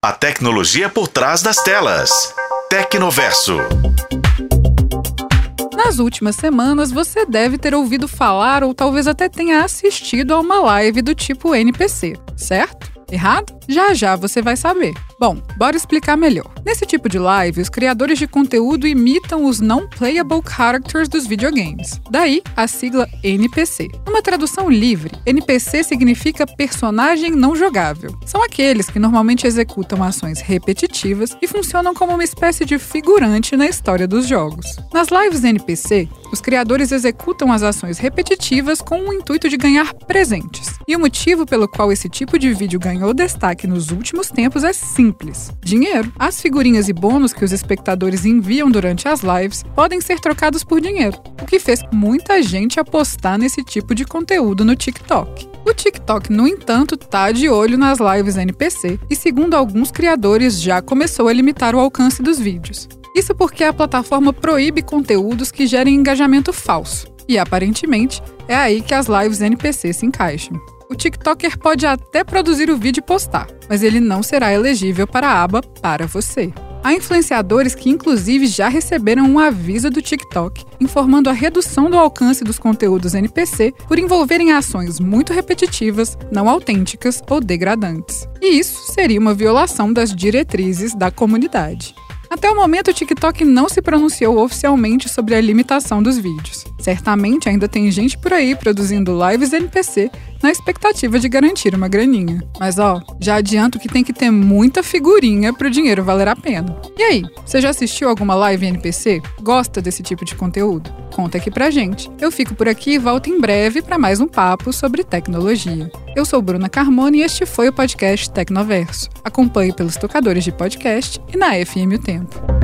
A tecnologia por trás das telas. Tecnoverso. Nas últimas semanas, você deve ter ouvido falar ou talvez até tenha assistido a uma live do tipo NPC, certo? Errado? Já já você vai saber. Bom, bora explicar melhor. Nesse tipo de live, os criadores de conteúdo imitam os non-playable characters dos videogames. Daí, a sigla NPC. Numa tradução livre, NPC significa personagem não jogável. São aqueles que normalmente executam ações repetitivas e funcionam como uma espécie de figurante na história dos jogos. Nas lives NPC, os criadores executam as ações repetitivas com o intuito de ganhar presentes. E o motivo pelo qual esse tipo de vídeo ganhou destaque nos últimos tempos é simples: dinheiro. As figurinhas e bônus que os espectadores enviam durante as lives podem ser trocados por dinheiro, o que fez muita gente apostar nesse tipo de conteúdo no TikTok. O TikTok, no entanto, tá de olho nas lives NPC e, segundo alguns criadores, já começou a limitar o alcance dos vídeos. Isso porque a plataforma proíbe conteúdos que gerem engajamento falso. E aparentemente é aí que as lives NPC se encaixam. O TikToker pode até produzir o vídeo e postar, mas ele não será elegível para a aba Para Você. Há influenciadores que, inclusive, já receberam um aviso do TikTok informando a redução do alcance dos conteúdos NPC por envolverem ações muito repetitivas, não autênticas ou degradantes. E isso seria uma violação das diretrizes da comunidade. Até o momento, o TikTok não se pronunciou oficialmente sobre a limitação dos vídeos. Certamente ainda tem gente por aí produzindo lives NPC na expectativa de garantir uma graninha. Mas ó, já adianto que tem que ter muita figurinha para o dinheiro valer a pena. E aí, você já assistiu alguma live NPC? Gosta desse tipo de conteúdo? Conta aqui pra gente. Eu fico por aqui e volto em breve para mais um papo sobre tecnologia. Eu sou Bruna Carmona e este foi o podcast Tecnoverso. Acompanhe pelos tocadores de podcast e na FM O Tempo.